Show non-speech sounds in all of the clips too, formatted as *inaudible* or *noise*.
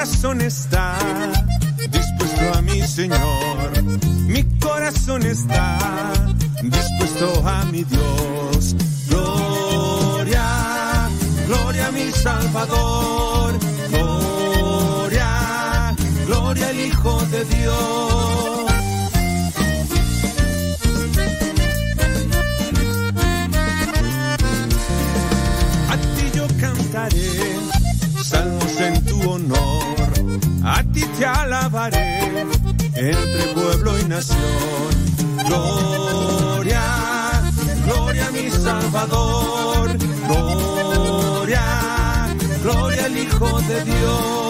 corazón está dispuesto a mi Señor. Mi corazón está dispuesto a mi Dios. Gloria, gloria a mi Salvador. Gloria, gloria al Hijo de Dios. A ti yo cantaré te alabaré entre pueblo y nación. Gloria, gloria a mi Salvador. Gloria, gloria al Hijo de Dios.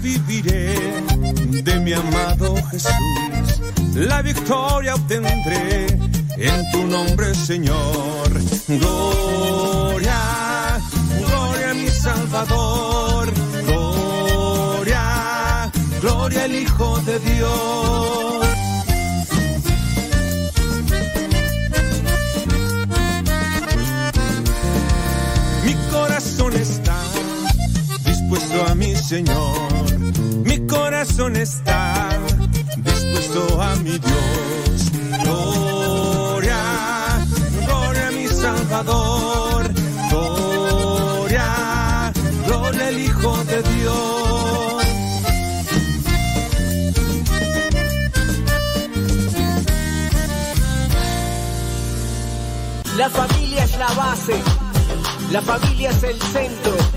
Viviré de mi amado Jesús. La victoria obtendré en tu nombre, Señor. Gloria, gloria a mi Salvador. Gloria, gloria al Hijo de Dios. A mi Señor. Mi corazón está dispuesto a mi Dios. Gloria, gloria a mi Salvador. Gloria, gloria al Hijo de Dios. La familia es la base, la familia es el centro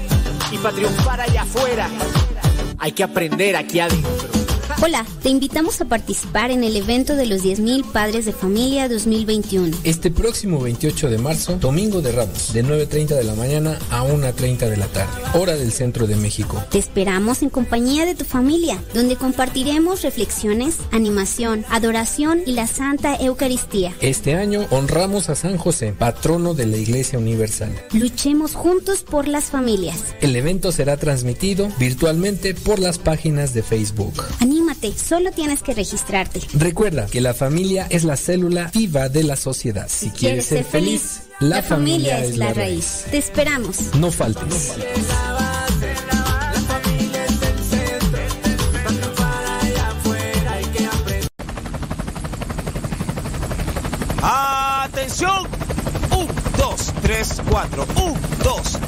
y para triunfar allá afuera hay que aprender aquí adentro. Hola, te invitamos a participar en el evento de los 10.000 Padres de Familia 2021. Este próximo 28 de marzo, Domingo de Ramos, de 9.30 de la mañana a 1.30 de la tarde, hora del centro de México. Te esperamos en compañía de tu familia, donde compartiremos reflexiones, animación, adoración y la Santa Eucaristía. Este año honramos a San José, patrono de la Iglesia Universal. Luchemos juntos por las familias. El evento será transmitido virtualmente por las páginas de Facebook. Anímate, solo tienes que registrarte. Recuerda que la familia es la célula viva de la sociedad. Si, quieres ser feliz, la, familia, es la raíz. Te esperamos. No faltes. ¡Atención! Un, dos, tres, cuatro. Un, dos,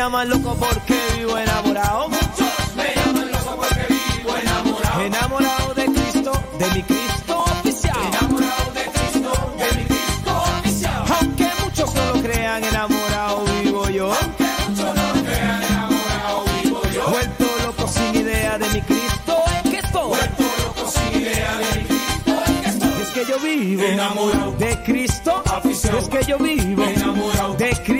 Llaman loco porque vivo enamorado. Muchos me llaman loco porque vivo enamorado. Enamorado de Cristo, de mi Cristo oficial. Enamorado de Cristo, de mi Cristo oficial. Aunque muchos no lo crean, enamorado vivo yo. Aunque muchos no lo crean, enamorado vivo yo. Vuelto loco sin idea de mi Cristo es que estoy. Vuelto loco sin idea de mi Cristo es que estoy. Es que yo vivo Enamorado. de Cristo. Afición. Es que yo vivo Enamorado. de Cristo.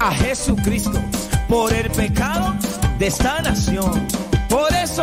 A Jesucristo por el pecado de esta nación. Por eso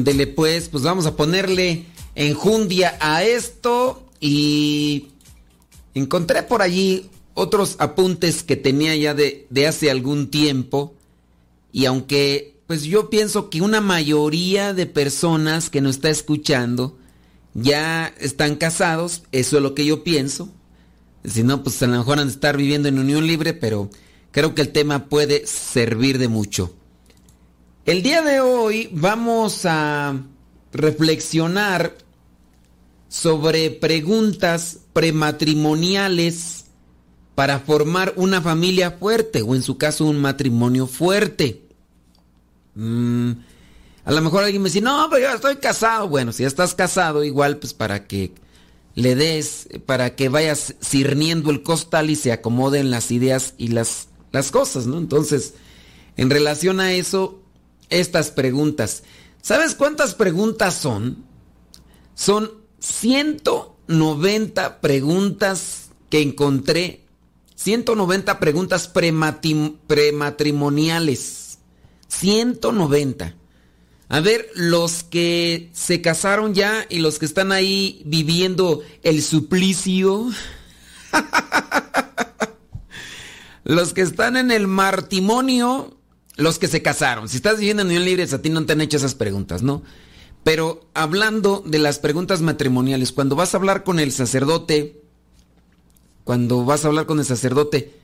Ándele pues, pues vamos a ponerle enjundia a esto y encontré por allí otros apuntes que tenía ya de, de hace algún tiempo y aunque pues yo pienso que una mayoría de personas que nos está escuchando ya están casados, eso es lo que yo pienso. Si no, pues a lo mejor han de estar viviendo en unión libre, pero creo que el tema puede servir de mucho. El día de hoy vamos a reflexionar sobre preguntas prematrimoniales para formar una familia fuerte o en su caso un matrimonio fuerte. Mm, a lo mejor alguien me dice, no, pero yo estoy casado. Bueno, si ya estás casado, igual pues para que le des, para que vayas cirniendo el costal y se acomoden las ideas y las, las cosas, ¿no? Entonces, en relación a eso, estas preguntas. ¿Sabes cuántas preguntas son? Son 190 preguntas que encontré. 190 preguntas prematrimoniales. 190. A ver, los que se casaron ya y los que están ahí viviendo el suplicio. *laughs* los que están en el martimonio, los que se casaron. Si estás viviendo en unión libre, a ti no te han hecho esas preguntas, ¿no? Pero hablando de las preguntas matrimoniales, cuando vas a hablar con el sacerdote, cuando vas a hablar con el sacerdote,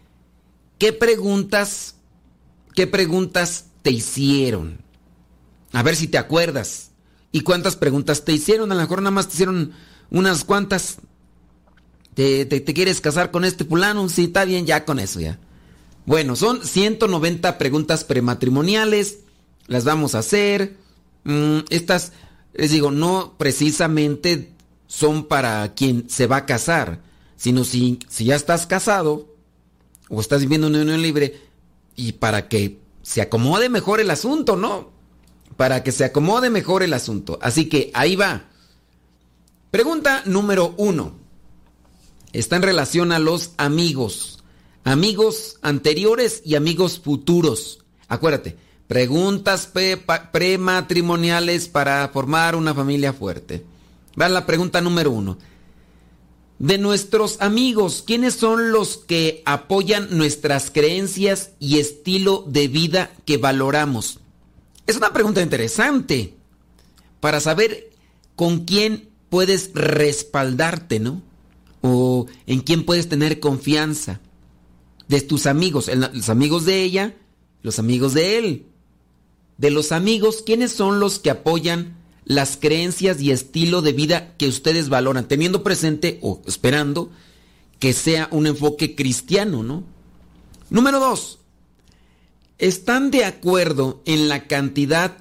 ¿qué preguntas, qué preguntas te hicieron? A ver si te acuerdas. ¿Y cuántas preguntas te hicieron? A lo mejor nada más te hicieron unas cuantas. ¿Te, te, te quieres casar con este fulano? Sí, está bien, ya con eso ya. Bueno, son 190 preguntas prematrimoniales. Las vamos a hacer. Mm, estas, les digo, no precisamente son para quien se va a casar. sino si, si ya estás casado o estás viviendo una unión libre y para que se acomode mejor el asunto, ¿no? Para que se acomode mejor el asunto. Así que ahí va. Pregunta número uno. Está en relación a los amigos. Amigos anteriores y amigos futuros. Acuérdate, preguntas prematrimoniales para formar una familia fuerte. Va la pregunta número uno. De nuestros amigos, ¿quiénes son los que apoyan nuestras creencias y estilo de vida que valoramos? Es una pregunta interesante para saber con quién puedes respaldarte, ¿no? O en quién puedes tener confianza. De tus amigos, los amigos de ella, los amigos de él. De los amigos, ¿quiénes son los que apoyan las creencias y estilo de vida que ustedes valoran, teniendo presente o esperando que sea un enfoque cristiano, ¿no? Número dos, ¿están de acuerdo en la cantidad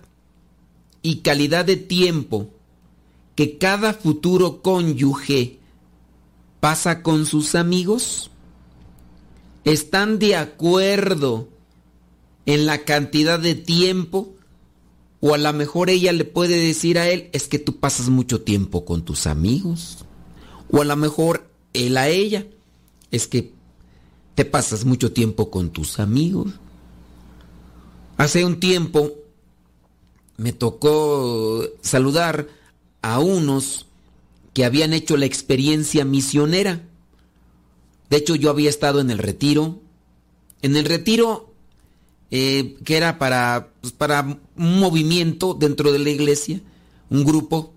y calidad de tiempo que cada futuro cónyuge pasa con sus amigos? ¿Están de acuerdo en la cantidad de tiempo? O a lo mejor ella le puede decir a él, es que tú pasas mucho tiempo con tus amigos. O a lo mejor él a ella, es que te pasas mucho tiempo con tus amigos. Hace un tiempo me tocó saludar a unos que habían hecho la experiencia misionera. De hecho, yo había estado en el retiro. En el retiro eh, que era para, pues, para un movimiento dentro de la iglesia, un grupo.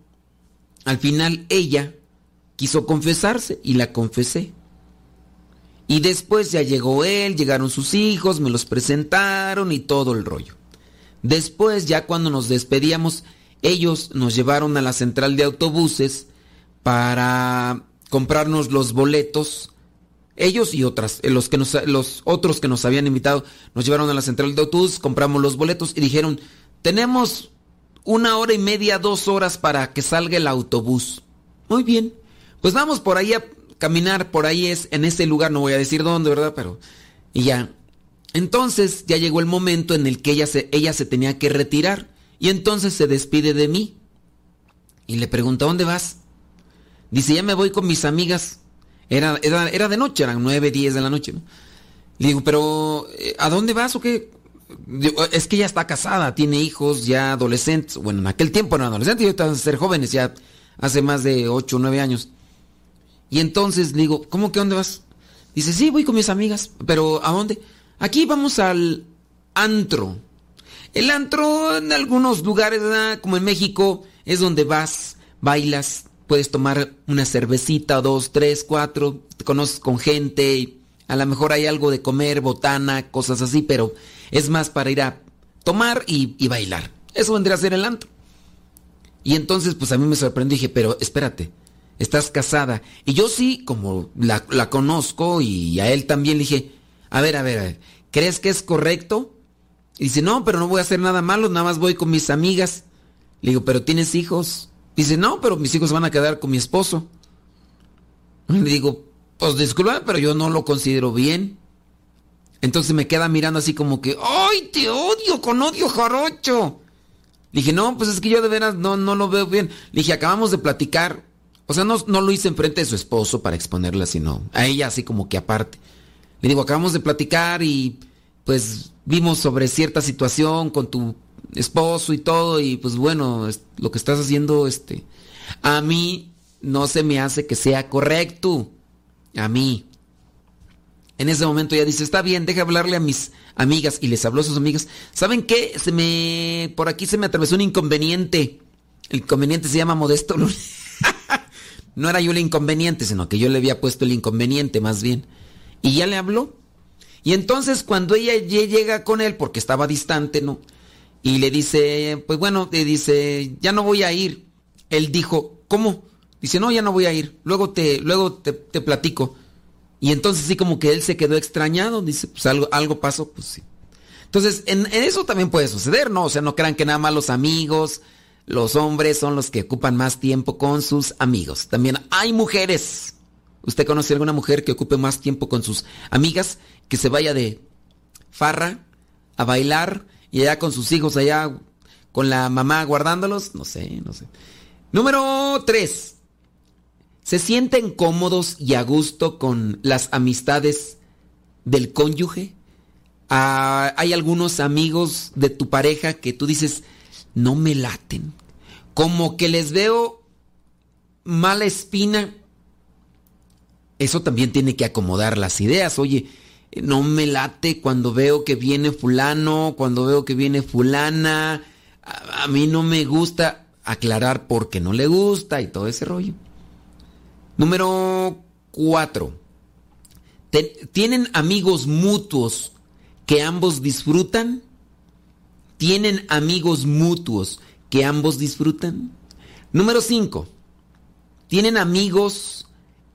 Al final ella quiso confesarse y la confesé. Y después ya llegó él, llegaron sus hijos, me los presentaron y todo el rollo. Después, ya cuando nos despedíamos, ellos nos llevaron a la central de autobuses para comprarnos los boletos. Ellos y otras, eh, los, que nos, los otros que nos habían invitado, nos llevaron a la central de autobús, compramos los boletos y dijeron, tenemos una hora y media, dos horas para que salga el autobús. Muy bien, pues vamos por ahí a caminar, por ahí es, en ese lugar, no voy a decir dónde, ¿verdad? Pero, y ya. Entonces ya llegó el momento en el que ella se, ella se tenía que retirar y entonces se despide de mí. Y le pregunta, ¿dónde vas? Dice, ya me voy con mis amigas. Era, era, era de noche, eran nueve, diez de la noche. ¿no? Le digo, pero eh, ¿a dónde vas o qué? Digo, es que ella está casada, tiene hijos ya adolescentes. Bueno, en aquel tiempo eran adolescentes y ahorita a ser jóvenes, ya hace más de ocho o nueve años. Y entonces le digo, ¿cómo que dónde vas? Dice, sí, voy con mis amigas, pero ¿a dónde? Aquí vamos al antro. El antro en algunos lugares, como en México, es donde vas, bailas, puedes tomar una cervecita, dos, tres, cuatro, te conoces con gente, a lo mejor hay algo de comer, botana, cosas así, pero es más para ir a tomar y, bailar. Eso vendría a ser el antro. Y entonces, pues a mí me sorprendió dije, pero espérate, estás casada. Y yo sí, como la, la conozco y a él también le dije, a ver, a ver, a ver, ¿crees que es correcto? Y dice, no, pero no voy a hacer nada malo, nada más voy con mis amigas. Le digo, pero tienes hijos. Dice, no, pero mis hijos van a quedar con mi esposo. Le digo, pues disculpa, pero yo no lo considero bien. Entonces me queda mirando así como que, ¡ay, te odio con odio jarocho! Le dije, no, pues es que yo de veras no, no lo veo bien. Le dije, acabamos de platicar. O sea, no, no lo hice enfrente de su esposo para exponerla, sino a ella así como que aparte. Le digo, acabamos de platicar y pues vimos sobre cierta situación con tu esposo y todo y pues bueno, lo que estás haciendo, este, a mí no se me hace que sea correcto. A mí. En ese momento ella dice, está bien, deja hablarle a mis amigas. Y les habló a sus amigas. ¿Saben qué? Se me. Por aquí se me atravesó un inconveniente. El inconveniente se llama Modesto *laughs* no era yo el inconveniente, sino que yo le había puesto el inconveniente más bien. Y ya le habló. Y entonces cuando ella ya llega con él, porque estaba distante, ¿no? Y le dice, pues bueno, le dice, ya no voy a ir. Él dijo, ¿cómo? Dice, no, ya no voy a ir. Luego te, luego te, te platico. Y entonces sí como que él se quedó extrañado. Dice, pues algo, algo pasó, pues sí. Entonces, en, en eso también puede suceder, ¿no? O sea, no crean que nada más los amigos, los hombres son los que ocupan más tiempo con sus amigos. También hay mujeres ¿Usted conoce alguna mujer que ocupe más tiempo con sus amigas, que se vaya de farra a bailar y allá con sus hijos allá con la mamá guardándolos? No sé, no sé. Número 3. ¿Se sienten cómodos y a gusto con las amistades del cónyuge? Ah, hay algunos amigos de tu pareja que tú dices, no me laten. Como que les veo mala espina. Eso también tiene que acomodar las ideas. Oye, no me late cuando veo que viene fulano, cuando veo que viene fulana. A, mí no me gusta aclarar por qué no le gusta y todo ese rollo. Número 4. ¿Tienen amigos mutuos que ambos disfrutan? ¿Tienen amigos mutuos que ambos disfrutan? Número 5. ¿Tienen amigos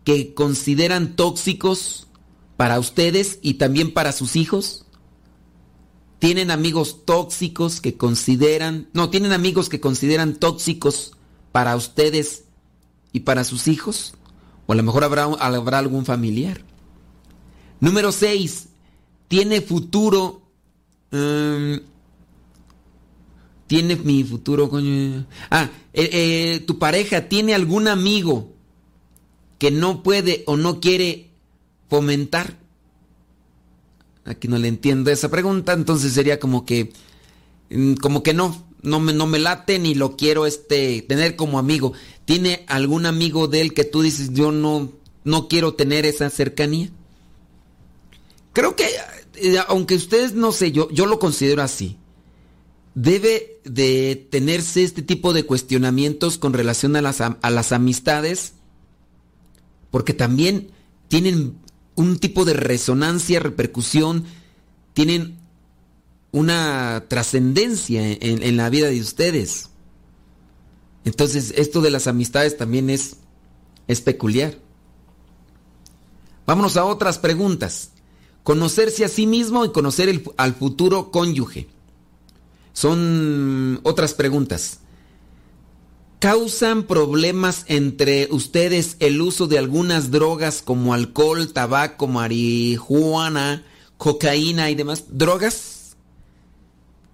que consideran tóxicos para ustedes y también para sus hijos? ¿Tienen amigos tóxicos que consideran, no, tienen amigos que consideran tóxicos para ustedes y para sus hijos? O a lo mejor habrá, algún familiar. Número 6. ¿Tiene futuro? um, ¿Tiene mi futuro, coño? Ah, eh, eh, tu pareja tiene algún amigo que no puede o no quiere fomentar. Aquí no le entiendo esa pregunta, entonces sería como que, mm, como que no, no me, no me late ni lo quiero este, tener como amigo. ¿Tiene algún amigo de él que tú dices, yo no, no quiero tener esa cercanía? Creo que, eh, aunque ustedes no sé, yo, yo lo considero así. Debe de tenerse este tipo de cuestionamientos con relación a las, a las amistades, porque también tienen un tipo de resonancia, repercusión, tienen una trascendencia en, la vida de ustedes. Entonces, esto de las amistades también es, es peculiar. Vámonos a otras preguntas. Conocerse a sí mismo y conocer el- al futuro cónyuge. Son otras preguntas. ¿Causan problemas entre ustedes el uso de algunas drogas como alcohol, tabaco, marihuana, cocaína y demás drogas?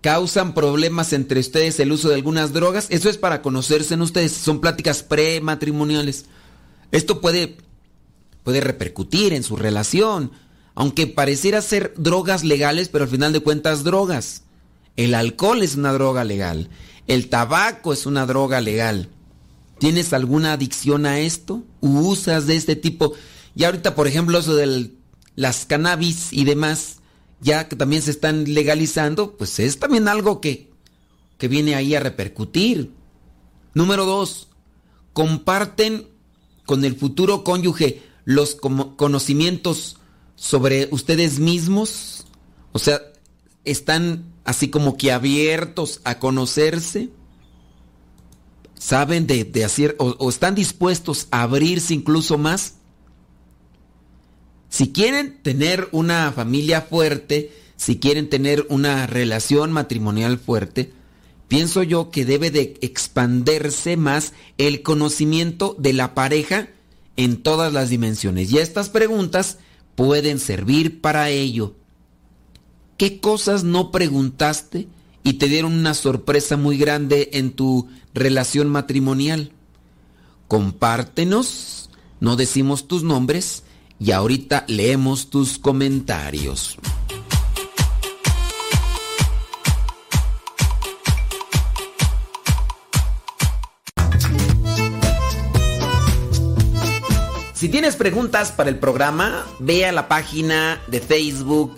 ¿Causan problemas entre ustedes el uso de algunas drogas? Eso es para conocerse en ustedes. Son pláticas prematrimoniales. Esto puede, puede repercutir en su relación, aunque pareciera ser drogas legales, pero al final de cuentas drogas. El alcohol es una droga legal. El tabaco es una droga legal. ¿Tienes alguna adicción a esto? ¿Usas de este tipo? Y ahorita, por ejemplo, eso de las cannabis y demás, ya que también se están legalizando, pues es también algo que, que viene ahí a repercutir. Número dos, comparten con el futuro cónyuge los conocimientos sobre ustedes mismos. O sea, están así como que abiertos a conocerse. ¿Saben de, hacer o, o están dispuestos a abrirse incluso más? Si quieren tener una familia fuerte, si quieren tener una relación matrimonial fuerte, pienso yo que debe de expandirse más el conocimiento de la pareja en todas las dimensiones. Y estas preguntas pueden servir para ello. ¿Qué cosas no preguntaste y te dieron una sorpresa muy grande en tu relación matrimonial? Compártenos, no decimos tus nombres y ahorita leemos tus comentarios. Si tienes preguntas para el programa, ve a la página de Facebook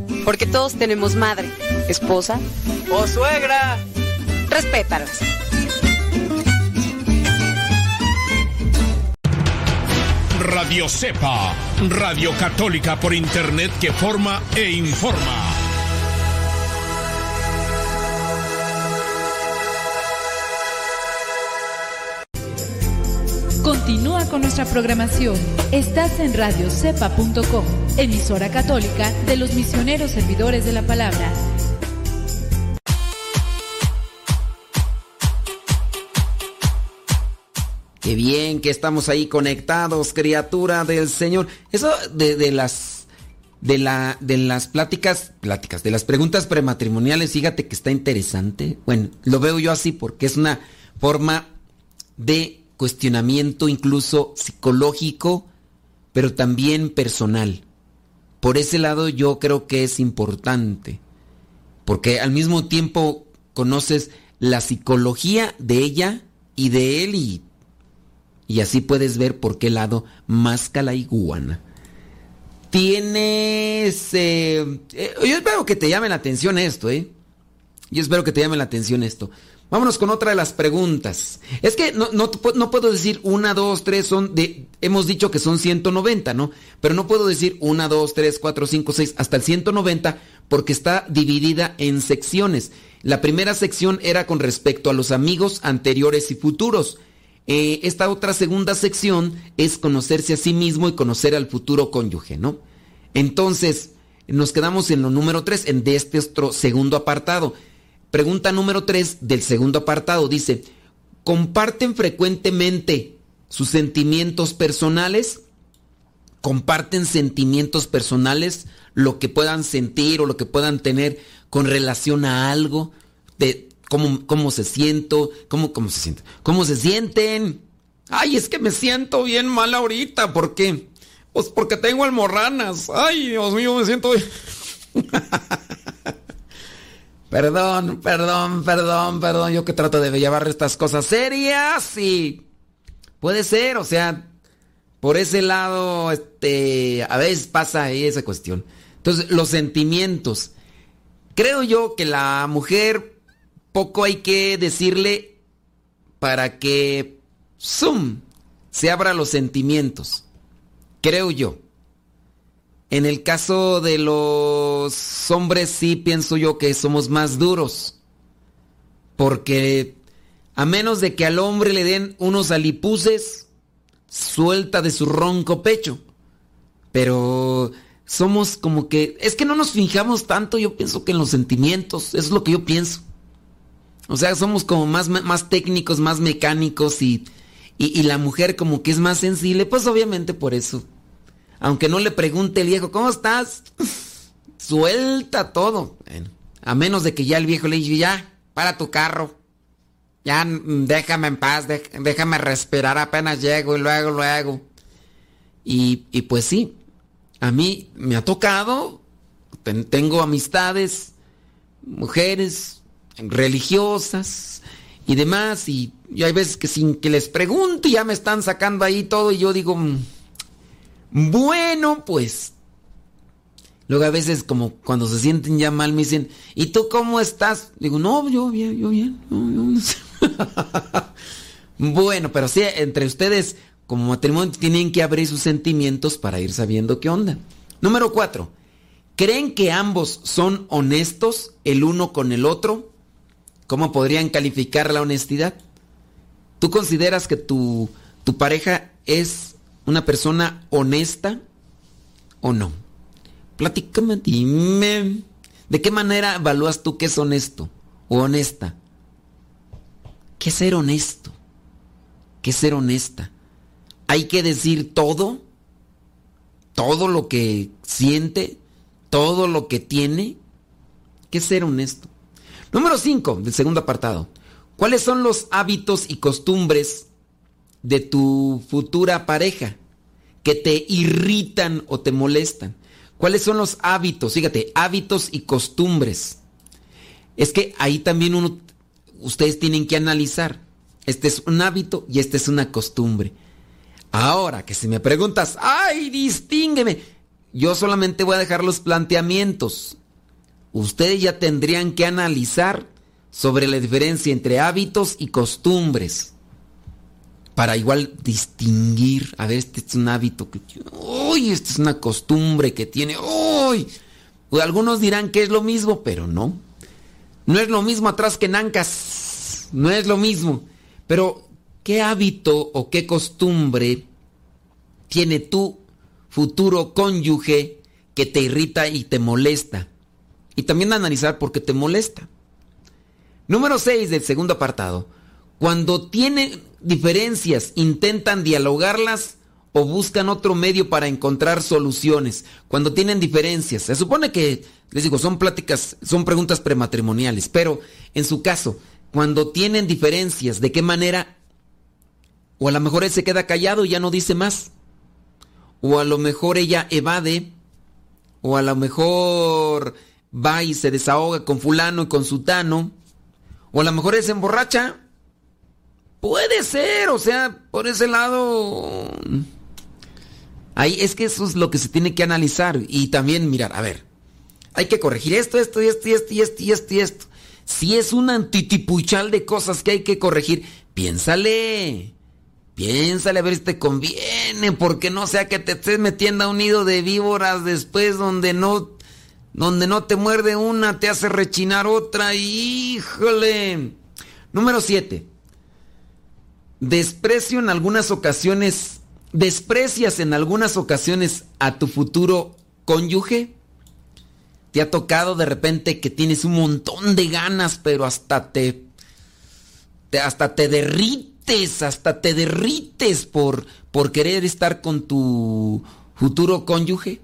porque todos tenemos madre, esposa ¡Oh, suegra! Respétalas. Radio Cepa, Radio Católica por Internet que forma e informa. Continúa con nuestra programación. Estás en radiocepa.com, emisora católica de los misioneros servidores de la palabra. Qué bien que estamos ahí conectados, criatura del Señor. Eso de, de las de la de las pláticas, pláticas, de las preguntas prematrimoniales, fíjate que está interesante. Bueno, lo veo yo así porque es una forma de cuestionamiento incluso psicológico, pero también personal. Por ese lado yo creo que es importante, porque al mismo tiempo conoces la psicología de ella y de él y, y así puedes ver por qué lado masca la iguana. Tienes... eh, eh, yo espero que te llame la atención esto, ¿eh? Yo espero que te llame la atención esto. Vámonos con otra de las preguntas. Es que no, no, puedo decir una, dos, tres, son de... Hemos dicho que son 190, ¿no? Pero no puedo decir una, dos, tres, cuatro, cinco, seis, hasta el 190 porque está dividida en secciones. La primera sección era con respecto a los amigos anteriores y futuros. Eh, esta otra segunda sección es conocerse a sí mismo y conocer al futuro cónyuge, ¿no? Entonces, nos quedamos en lo número 3, en de este otro segundo apartado. Pregunta número 3 del segundo apartado dice, ¿comparten frecuentemente sus sentimientos personales? ¿Comparten sentimientos personales? Lo que puedan sentir o lo que puedan tener con relación a algo, de cómo, cómo se siento, cómo, cómo se sienten, cómo se sienten. Ay, es que me siento bien mal ahorita, ¿por qué? Pues porque tengo almorranas. Ay, Dios mío, me siento. *laughs* Perdón, perdón, perdón, perdón. Yo que trato de llevar estas cosas serias y puede ser, o sea, por ese lado, este, a veces pasa ahí esa cuestión. Entonces, los sentimientos. Creo yo que la mujer poco hay que decirle para que, zoom, se abra los sentimientos. Creo yo. En el caso de los hombres sí pienso yo que somos más duros. Porque a menos de que al hombre le den unos alipuses, suelta de su ronco pecho. Pero somos como que... Es que no nos fijamos tanto, yo pienso que en los sentimientos, eso es lo que yo pienso. O sea, somos como más, más técnicos, más mecánicos y, y, y la mujer como que es más sensible, pues obviamente por eso aunque no le pregunte el viejo, ¿cómo estás? Suelta todo. A menos de que ya el viejo le diga, ya, para tu carro. Ya mm, déjame en paz, déjame respirar apenas llego y luego, luego. Y, y pues sí, a mí me ha tocado, ten, tengo amistades, mujeres religiosas y demás, y, y hay veces que sin que les pregunte ya me están sacando ahí todo y yo digo... "Mm, bueno, pues. Luego a veces como cuando se sienten ya mal me dicen, ¿y tú cómo estás? Digo, no, yo bien, yo bien. no, yo no sé". *laughs* bueno, pero sí, entre ustedes como matrimonio tienen que abrir sus sentimientos para ir sabiendo qué onda. Número cuatro, ¿creen que ambos son honestos el uno con el otro? ¿Cómo podrían calificar la honestidad? ¿Tú consideras que tu, tu pareja es una persona honesta o no? Platícame, dime. ¿De qué manera evalúas tú que es honesto o honesta? ¿Qué es ser honesto? ¿Qué es ser honesta? ¿Hay que decir todo? ¿Todo lo que siente? ¿Todo lo que tiene? ¿Qué es ser honesto? Número 5 del segundo apartado. ¿Cuáles son los hábitos y costumbres de tu futura pareja que te irritan o te molestan? ¿Cuáles son los hábitos? Fíjate, hábitos y costumbres. Es que ahí también uno, ustedes tienen que analizar. Este es un hábito y esta es una costumbre. Ahora que si me preguntas, ay, distíngueme, yo solamente voy a dejar los planteamientos. Ustedes ya tendrían que analizar sobre la diferencia entre hábitos y costumbres. Para igual distinguir, a ver, este es un hábito que uy, esta es una costumbre que tiene, uy. Algunos dirán que es lo mismo, pero no. No es lo mismo atrás que nancas. No es lo mismo. Pero, ¿qué hábito o qué costumbre tiene tu futuro cónyuge que te irrita y te molesta? Y también analizar por qué te molesta. Número 6 del segundo apartado. Cuando tienen diferencias, intentan dialogarlas o buscan otro medio para encontrar soluciones. Cuando tienen diferencias, se supone que, les digo, son pláticas, son preguntas prematrimoniales, pero en su caso, cuando tienen diferencias, ¿de qué manera? O a lo mejor él se queda callado y ya no dice más. O a lo mejor ella evade. O a lo mejor va y se desahoga con fulano y con sutano. O a lo mejor se emborracha. Puede ser, o sea, por ese lado... Ahí es que eso es lo que se tiene que analizar y también mirar, a ver, hay que corregir esto, esto, y esto, y esto, y esto, y esto, esto. Si es un antitipuchal de cosas que hay que corregir, piénsale. Piénsale a ver si te conviene, porque no sea que te estés metiendo a un nido de víboras después donde no donde no te muerde una, te hace rechinar otra. Híjole. Número 7. Desprecio en algunas ocasiones ¿Desprecias en algunas ocasiones a tu futuro cónyuge? ¿Te ha tocado de repente que tienes un montón de ganas, pero hasta te, hasta te derrites, hasta te derrites por, por querer estar con tu futuro cónyuge?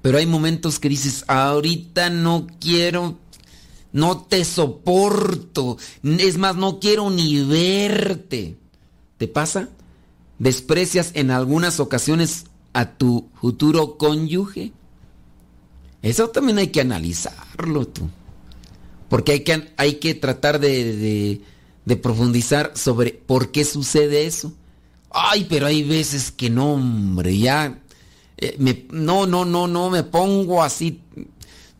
Pero hay momentos que dices, ahorita no quiero, no te soporto, es más, no quiero ni verte. ¿Te pasa? desprecias en algunas ocasiones a tu futuro cónyuge? Eso también hay que analizarlo tú. Porque hay que, hay que tratar de, de, profundizar sobre por qué sucede eso. Ay, pero hay veces que no, hombre, ya... Eh, no, no, no, no, me pongo así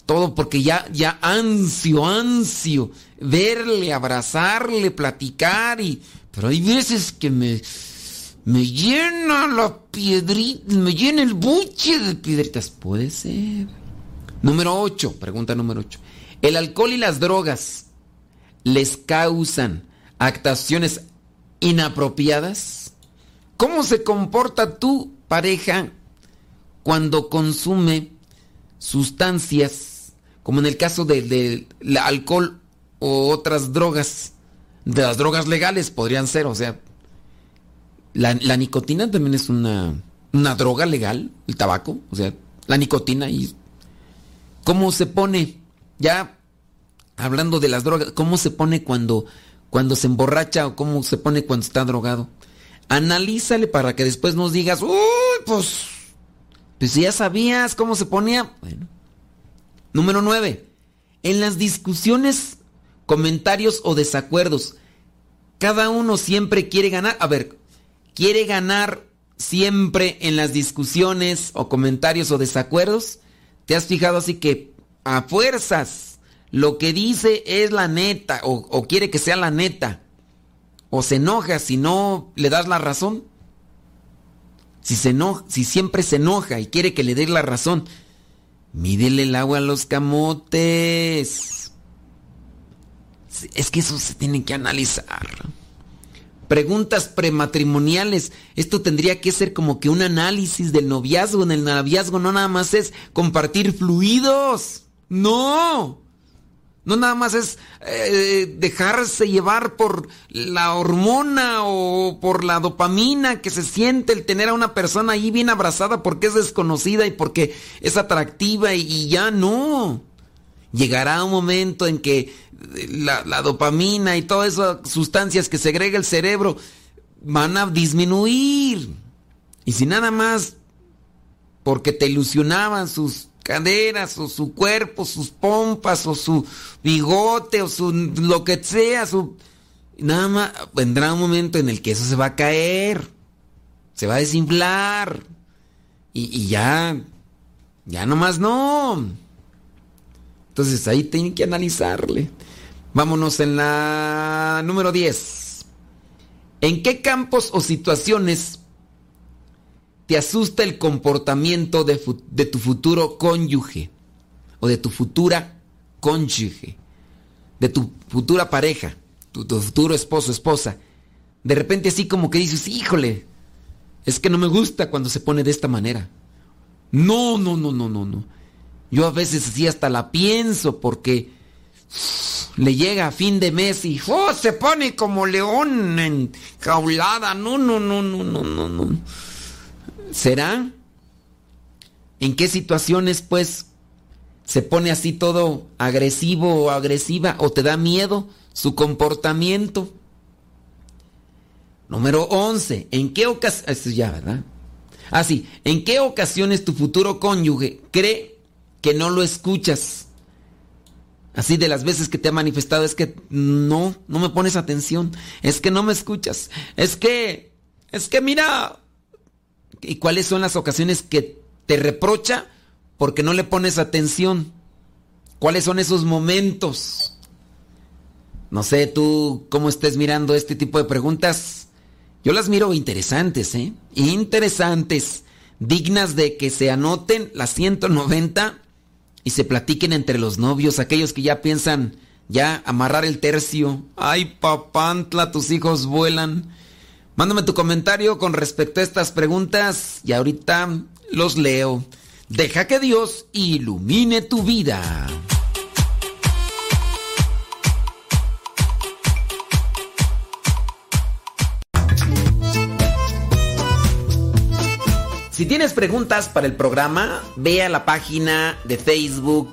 todo porque ya, ya ansio, ansio, verle, abrazarle, platicar y... Pero hay veces que me me llena la piedrita, me llena el buche de piedritas. Puede ser. Número 8, pregunta número 8. ¿El alcohol y las drogas les causan actuaciones inapropiadas? ¿Cómo se comporta tu pareja cuando consume sustancias, como en el caso del alcohol o otras drogas? De las drogas legales podrían ser, o sea, la, nicotina también es una, droga legal, el tabaco, o sea, la nicotina y cómo se pone, ya hablando de las drogas, cómo se pone cuando, cuando se emborracha o cómo se pone cuando está drogado. Analízale para que después nos digas, uy, pues, pues ya sabías cómo se ponía. Bueno. Número 9. En las discusiones, comentarios o desacuerdos, cada uno siempre quiere ganar. A ver, quiere ganar siempre en las discusiones o comentarios o desacuerdos, ¿te has fijado así que a fuerzas lo que dice es la neta o, quiere que sea la neta? ¿O se enoja si no le das la razón? Si, se si siempre se enoja y quiere que le des la razón, mídele el agua a los camotes. Es que eso se tiene que analizar preguntas prematrimoniales. Esto tendría que ser como que un análisis del noviazgo. En el noviazgo no nada más es compartir fluidos. No. No nada más es eh, dejarse llevar por la hormona o por la dopamina que se siente el tener a una persona ahí bien abrazada porque es desconocida y porque es atractiva y ya no. Llegará un momento en que la, dopamina y todas esas sustancias que segrega el cerebro van a disminuir. Y si nada más porque te ilusionaban sus caderas o su cuerpo, sus pompas o su bigote o su lo que sea, su nada más vendrá un momento en el que eso se va a caer, se va a desinflar y, y ya, ya nomás no. Entonces ahí tienen que analizarle. Vámonos en la número 10. ¿En qué campos o situaciones te asusta el comportamiento de, tu futuro cónyuge o de tu futura cónyuge, de tu futura pareja, tu, tu futuro esposo, esposa? De repente así como que dices, híjole, es que no me gusta cuando se pone de esta manera. No, no, no, no, no, no. Yo a veces así hasta la pienso porque le llega a fin de mes y ¡oh! se pone como león enjaulada. No, no, no, no, no, no, no. ¿Será? ¿En qué situaciones pues se pone así todo agresivo o agresiva o te da miedo su comportamiento? Número 11. ¿En qué ocasiones... Esto ya, ¿verdad? Ah. ¿En qué ocasiones tu futuro cónyuge cree que no lo escuchas? Así de las veces que te ha manifestado es que no, no me pones atención. Es que no me escuchas. Es que, es que mira. ¿Y cuáles son las ocasiones que te reprocha porque no le pones atención? ¿Cuáles son esos momentos? No sé tú cómo estés mirando este tipo de preguntas. Yo las miro interesantes, ¿eh? Interesantes. Dignas de que se anoten las 190 y se platiquen entre los novios, aquellos que ya piensan ya amarrar el tercio. Ay, papantla, tus hijos vuelan. Mándame tu comentario con respecto a estas preguntas y ahorita los leo. Deja que Dios ilumine tu vida. Si tienes preguntas para el programa, ve a la página de Facebook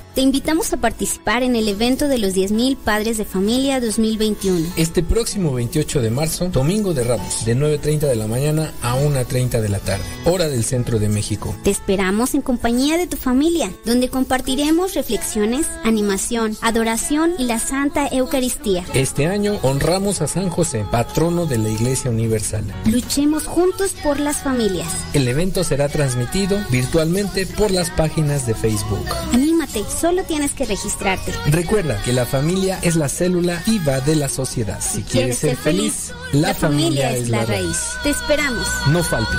te invitamos a participar en el evento de los 10.000 Padres de Familia 2021. Este próximo 28 de marzo, Domingo de Ramos, de 9.30 de la mañana a 1.30 de la tarde, hora del centro de México. Te esperamos en compañía de tu familia, donde compartiremos reflexiones, animación, adoración y la Santa Eucaristía. Este año honramos a San José, patrono de la Iglesia Universal. Luchemos juntos por las familias. El evento será transmitido virtualmente por las páginas de Facebook. Anímate, solo tienes que registrarte. Recuerda que la familia es la célula viva de la sociedad. Si quieres ser feliz, la familia es la raíz. Te esperamos. No faltes.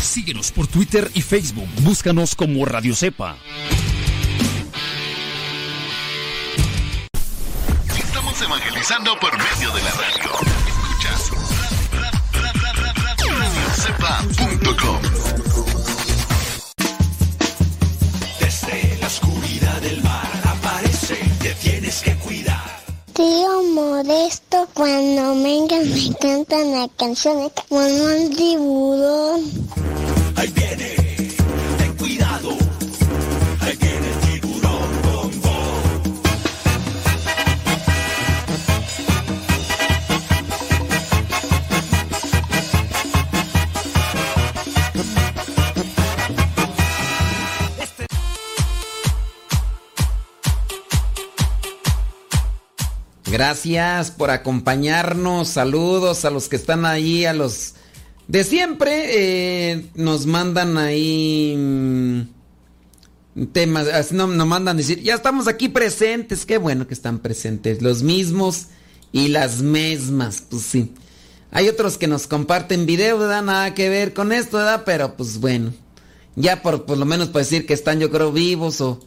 Síguenos por Twitter y Facebook. Búscanos como Radio Cepa. Estamos evangelizando por medio de la radio. Desde la oscuridad del mar aparece, te tienes que cuidar. Tío Modesto, cuando vengan me cantan la canción de como el tiburón. Ahí viene, Gracias por acompañarnos. Saludos a los que están ahí, a los de siempre. eh, nos mandan ahí mm, temas. así No, nos mandan decir, ya estamos aquí presentes. Qué bueno que están presentes. Los mismos y las mismas. Pues sí. Hay otros que nos comparten video, ¿verdad? Nada que ver con esto, ¿verdad? Pero pues bueno. Ya por, por lo menos para decir que están yo creo vivos o...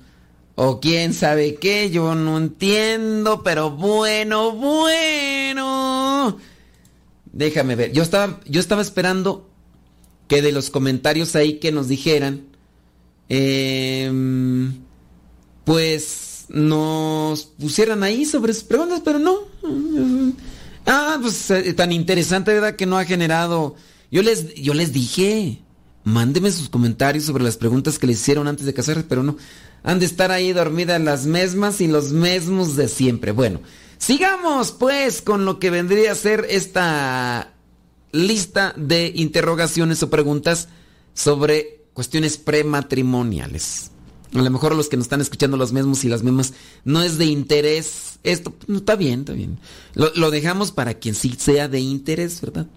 O quién sabe qué, yo no entiendo, pero bueno, bueno. no. Déjame ver. Yo estaba, yo estaba esperando que de los comentarios ahí que nos dijeran, em, pues nos pusieran ahí sobre sus preguntas, pero no. Ah, pues eh, tan interesante, ¿verdad? Que no ha generado. Yo les, yo les dije, mándeme sus comentarios sobre las preguntas que les hicieron antes de casarse, pero no. Han de estar ahí dormidas las mismas y los mismos de siempre. Bueno, sigamos pues con lo que vendría a ser esta lista de interrogaciones o preguntas sobre cuestiones prematrimoniales. A lo mejor los que nos están escuchando los mismos y las mismas no es de interés. Esto no está bien, está bien. Lo, lo dejamos para quien sí sea de interés, ¿verdad?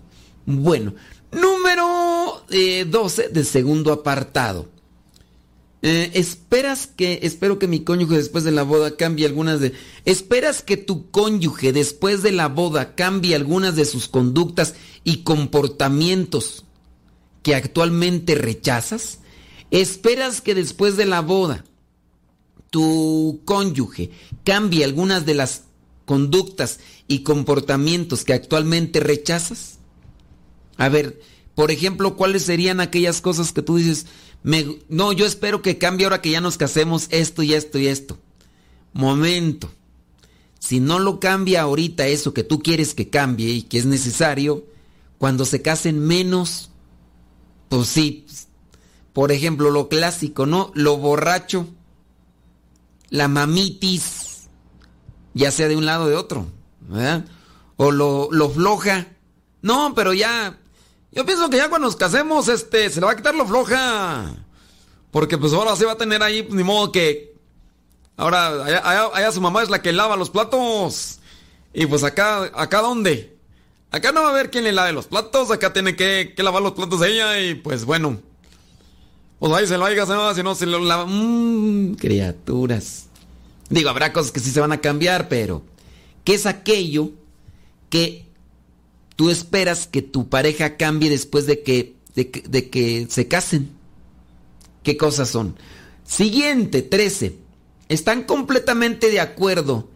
Bueno, número eh, 12 del segundo apartado. Eh, esperas que, espero que mi cónyuge después de la boda cambie algunas de... ¿Esperas que tu cónyuge después de la boda cambie algunas de sus conductas y comportamientos que actualmente rechazas? ¿Esperas que después de la boda tu cónyuge cambie algunas de las conductas y comportamientos que actualmente rechazas? A ver, por ejemplo, ¿cuáles serían aquellas cosas que tú dices, no, yo espero que cambie ahora que ya nos casemos esto y esto y esto? Momento. Si no lo cambia ahorita eso que tú quieres que cambie y que es necesario, cuando se casen menos, pues sí. Por ejemplo, lo clásico, ¿no? Lo borracho, la mamitis, ya sea de un lado o de otro, ¿verdad? O lo, lo floja. No, pero ya, yo pienso que ya cuando nos casemos, este, se le va a quitar lo floja. Porque pues ahora se va a tener ahí, pues, ni modo que... Ahora, allá, allá- su mamá es la que lava los platos. Y pues acá, ¿acá dónde? Acá no va a haber quien le lave los platos, acá tiene que, que lavar los platos ella y pues bueno. Pues ahí se lo oiga, si no se lo lava. Mmm, criaturas. Digo, habrá cosas que sí se van a cambiar, pero ¿qué es aquello que tú esperas que tu pareja cambie después de que, de que, se casen? ¿Qué cosas son? Siguiente, 13. ¿Están completamente de acuerdo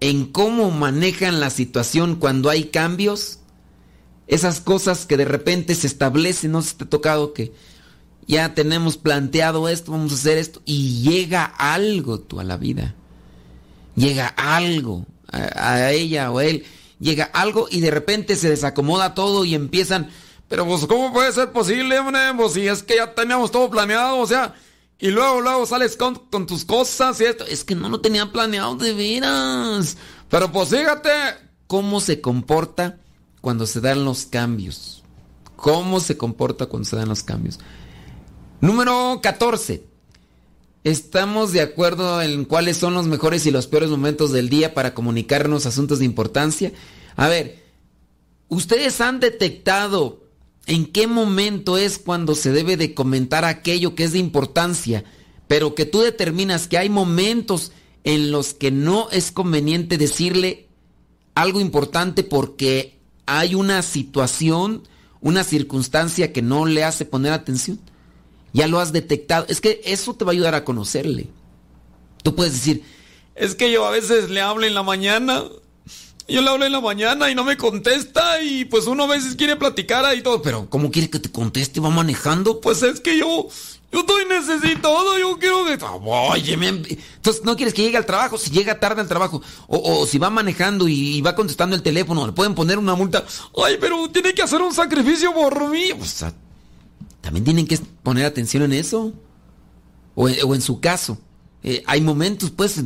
en cómo manejan la situación cuando hay cambios? Esas cosas que de repente se establecen, no si te ha tocado que ya tenemos planteado esto, vamos a hacer esto, y llega algo tú a la vida. Llega algo a, a ella o a él, llega algo y de repente se desacomoda todo y empiezan, pero pues ¿cómo puede ser posible, hombre? Pues si es que ya teníamos todo planeado, o sea, y luego, luego sales con, con tus cosas y esto, es que no lo tenía planeado de veras. Pero pues fíjate cómo se comporta cuando se dan los cambios. ¿Cómo se comporta cuando se dan los cambios? Número 14. Estamos de acuerdo en cuáles son los mejores y los peores momentos del día para comunicarnos asuntos de importancia. A ver, ¿ustedes han detectado en qué momento es cuando se debe de comentar aquello que es de importancia, pero que tú determinas que hay momentos en los que no es conveniente decirle algo importante porque hay una situación, una circunstancia que no le hace poner atención? Ya lo has detectado. Es que eso te va a ayudar a conocerle. Tú puedes decir, es que yo a veces le hablo en la mañana. Yo le hablo en la mañana y no me contesta y pues uno a veces quiere platicar ahí todo. Pero ¿cómo quiere que te conteste? ¿Va manejando? Pues es que yo, yo estoy necesitado, yo quiero que... Oye, me- entonces no quieres que llegue al trabajo, si llega tarde al trabajo. O, si va manejando y, y va contestando el teléfono, le pueden poner una multa. Ay, pero tiene que hacer un sacrificio por mí. O sea, también tienen que poner atención en eso. O en, su caso. Eh, hay momentos, pues,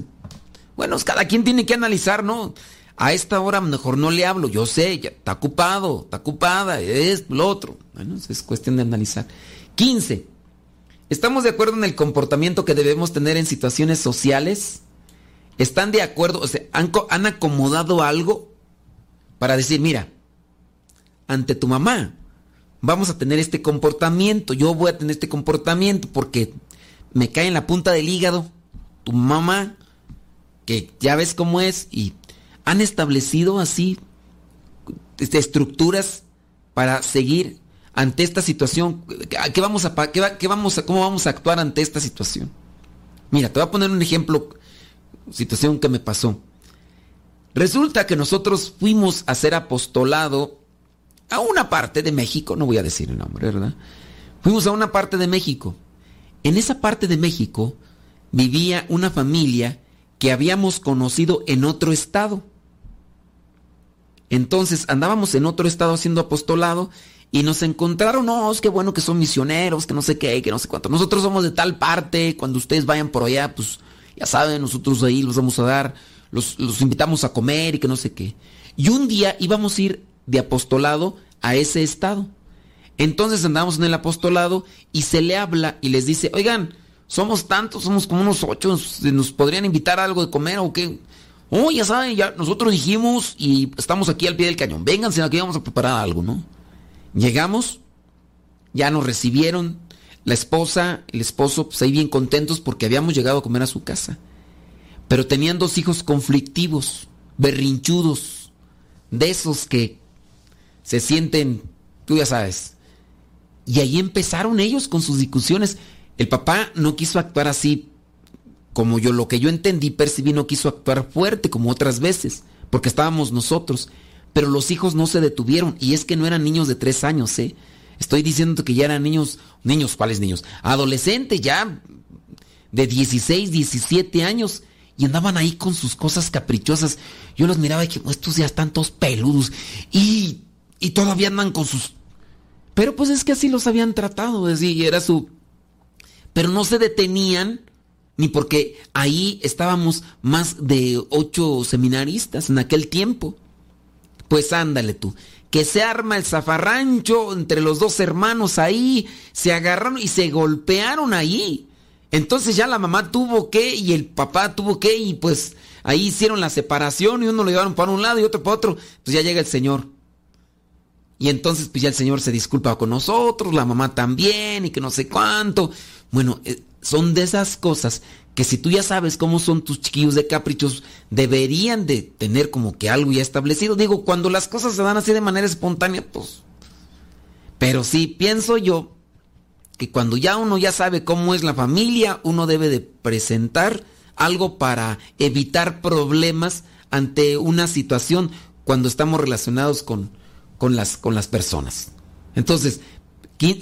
bueno, cada quien tiene que analizar, ¿no? A esta hora mejor no le hablo, yo sé, ya está ocupado, está ocupada, es lo otro. Bueno, es cuestión de analizar. 15. ¿Estamos de acuerdo en el comportamiento que debemos tener en situaciones sociales? ¿Están de acuerdo? O sea, ¿han, co- han acomodado algo para decir, mira, ante tu mamá, vamos a tener este comportamiento, yo voy a tener este comportamiento porque me cae en la punta del hígado tu mamá, que ya ves cómo es, y han establecido así este, estructuras para seguir ante esta situación. ¿Qué vamos a, qué qué vamos a, ¿Cómo vamos a actuar ante esta situación? Mira, te voy a poner un ejemplo, situación que me pasó. Resulta que nosotros fuimos a hacer apostolado a una parte de México, no voy a decir el nombre, ¿verdad? Fuimos a una parte de México. En esa parte de México vivía una familia que habíamos conocido en otro estado. Entonces andábamos en otro estado haciendo apostolado y nos encontraron, no, es que bueno que son misioneros, que no sé qué, que no sé cuánto. Nosotros somos de tal parte, cuando ustedes vayan por allá, pues ya saben, nosotros ahí los vamos a dar, los, los invitamos a comer y que no sé qué. Y un día íbamos a ir de apostolado a ese estado. Entonces andamos en el apostolado y se le habla y les dice, oigan, somos tantos, somos como unos ocho, ¿nos podrían invitar a algo de comer o qué? Oh, ya saben, ya nosotros dijimos y estamos aquí al pie del cañón. Vénganse, aquí vamos a preparar algo, ¿no? Llegamos, ya nos recibieron, la esposa, el esposo, pues ahí bien contentos porque habíamos llegado a comer a su casa. Pero tenían dos hijos conflictivos, berrinchudos, de esos que se sienten, tú ya sabes. Y ahí empezaron ellos con sus discusiones. El papá no quiso actuar así, como yo lo que yo entendí, percibí, no quiso actuar fuerte como otras veces, porque estábamos nosotros. Pero los hijos no se detuvieron y es que no eran niños de tres años, ¿eh? Estoy diciendo que ya eran niños, niños, ¿cuáles niños? Adolescentes ya de 16, 17 años y andaban ahí con sus cosas caprichosas. Yo los miraba y que estos ya están todos peludos y, y todavía andan con sus... Pero pues es que así los habían tratado, decir, era su... Pero no se detenían ni porque ahí estábamos más de ocho seminaristas en aquel tiempo. Pues ándale tú, que se arma el zafarrancho entre los dos hermanos ahí, se agarraron y se golpearon ahí. Entonces ya la mamá tuvo que y el papá tuvo que y pues ahí hicieron la separación y uno lo llevaron para un lado y otro para otro. Pues ya llega el Señor. Y entonces pues ya el Señor se disculpa con nosotros, la mamá también y que no sé cuánto. Bueno, eh, son de esas cosas que si tú ya sabes cómo son tus chiquillos de caprichos, deberían de tener como que algo ya establecido. Digo, cuando las cosas se dan así de manera espontánea, pues... Pero sí, pienso yo que cuando ya uno ya sabe cómo es la familia, uno debe de presentar algo para evitar problemas ante una situación cuando estamos relacionados con, con, las, con las personas. Entonces,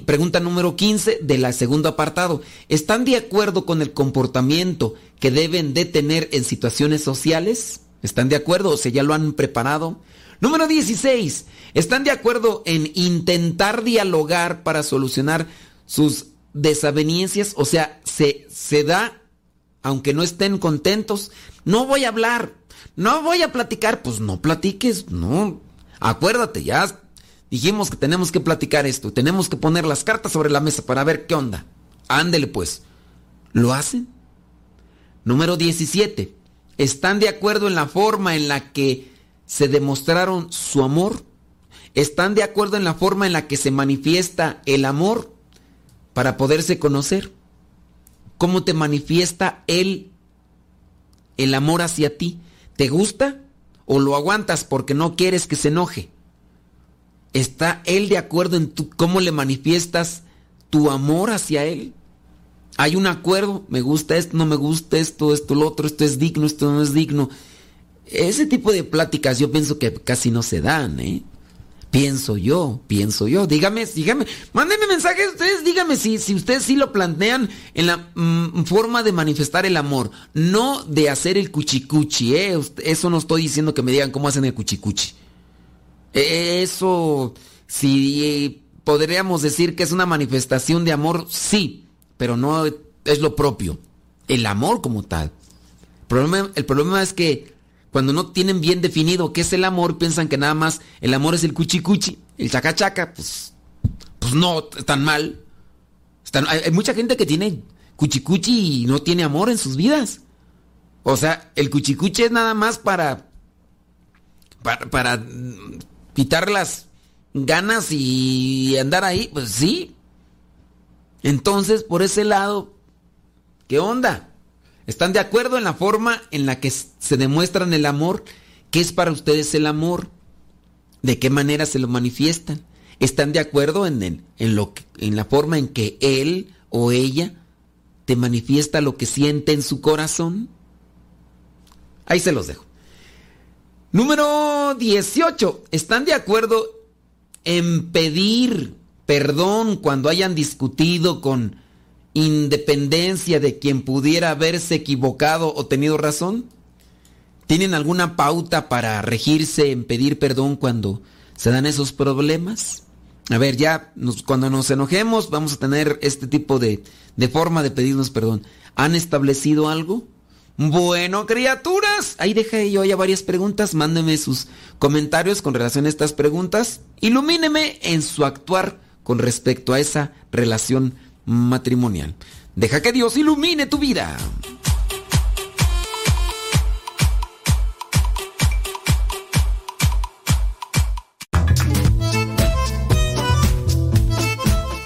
Pregunta número 15 de la segundo apartado. ¿Están de acuerdo con el comportamiento que deben de tener en situaciones sociales? ¿Están de acuerdo? O sea, ya lo han preparado. Número 16. ¿Están de acuerdo en intentar dialogar para solucionar sus desavenencias? O sea, se, se da, aunque no estén contentos. No voy a hablar. No voy a platicar. Pues no platiques. No. Acuérdate, ya Dijimos que tenemos que platicar esto, tenemos que poner las cartas sobre la mesa para ver qué onda. Ándele pues. ¿Lo hacen? Número 17. ¿Están de acuerdo en la forma en la que se demostraron su amor? ¿Están de acuerdo en la forma en la que se manifiesta el amor para poderse conocer? ¿Cómo te manifiesta él el amor hacia ti? ¿Te gusta o lo aguantas porque no quieres que se enoje? ¿Está él de acuerdo en cómo le manifiestas tu amor hacia él? Hay un acuerdo, me gusta esto, no me gusta esto, esto, lo otro, esto es digno, esto no es digno. Ese tipo de pláticas yo pienso que casi no se dan, ¿eh? Pienso yo, pienso yo. Dígame, dígame, mándenme mensajes ustedes, dígame si, si ustedes sí lo plantean en la mm, forma de manifestar el amor, no de hacer el cuchicuchi, ¿eh? Eso no estoy diciendo que me digan cómo hacen el cuchicuchi. Eso, si podríamos decir que es una manifestación de amor, sí, pero no es lo propio. El amor como tal. El problema, es que cuando no tienen bien definido qué es el amor, piensan que nada más el amor es el cuchicuchi, el chacachaca, pues, pues no, tan mal. hay, hay, mucha gente que tiene cuchicuchi y no tiene amor en sus vidas. O sea, el cuchicuchi es nada más para, para, para quitar las ganas y andar ahí, pues sí. Entonces, por ese lado, ¿qué onda? ¿Están de acuerdo en la forma en la que se demuestran el amor? ¿Qué es para ustedes el amor? ¿De qué manera se lo manifiestan? ¿Están de acuerdo en, en, lo en la forma en que él o ella te manifiesta lo que siente en su corazón? Ahí se los dejo. Número 18. ¿Están de acuerdo en pedir perdón cuando hayan discutido con independencia de quien pudiera haberse equivocado o tenido razón? ¿Tienen alguna pauta para regirse en pedir perdón cuando se dan esos problemas? A ver, ya cuando nos enojemos vamos a tener este tipo de, de forma de pedirnos perdón. ¿Han establecido algo? Bueno, criaturas, ahí dejé yo ya varias preguntas. Mándenme sus comentarios con relación a estas preguntas. Ilumíneme en su actuar con respecto a esa relación matrimonial. Deja que Dios ilumine tu vida.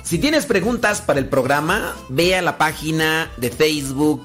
Si tienes preguntas para el programa, ve a la página de Facebook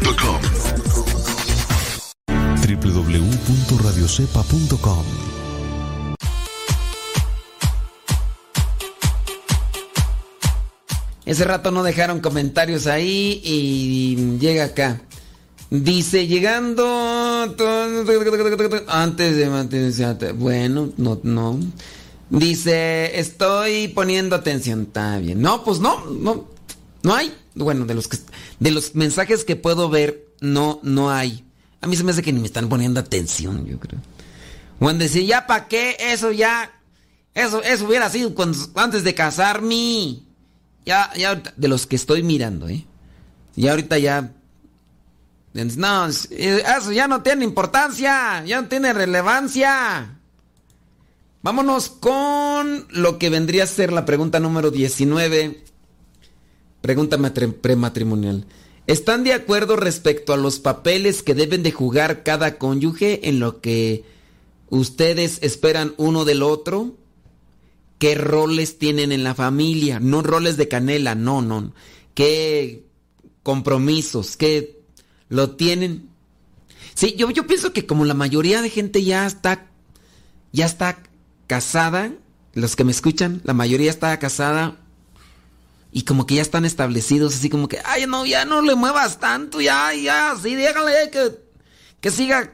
radiocepa.com. www.radiocepa.com Ese rato no dejaron comentarios ahí y llega acá. Dice, llegando antes de mantenerse. Bueno, no, no. Dice, estoy poniendo atención. Está bien. No, pues no, no. No hay. Bueno, de los que de los mensajes que puedo ver, no, no hay. A mí se me hace que ni me están poniendo atención, yo creo. Juan decía, ya para qué, eso ya. Eso, eso hubiera sido antes de casarme. Ya, ya de los que estoy mirando, ¿eh? Ya ahorita ya. No, eso ya no tiene importancia, ya no tiene relevancia. Vámonos con lo que vendría a ser la pregunta número 19. Pregunta matri- prematrimonial. ¿Están de acuerdo respecto a los papeles que deben de jugar cada cónyuge en lo que ustedes esperan uno del otro? ¿Qué roles tienen en la familia? No roles de canela, no, no. ¿Qué compromisos? ¿Qué lo tienen? Sí, yo, yo pienso que como la mayoría de gente ya está, ya está casada, los que me escuchan, la mayoría está casada y como que ya están establecidos, así como que, ay, no, ya no le muevas tanto, ya, ya, sí, déjale que, que siga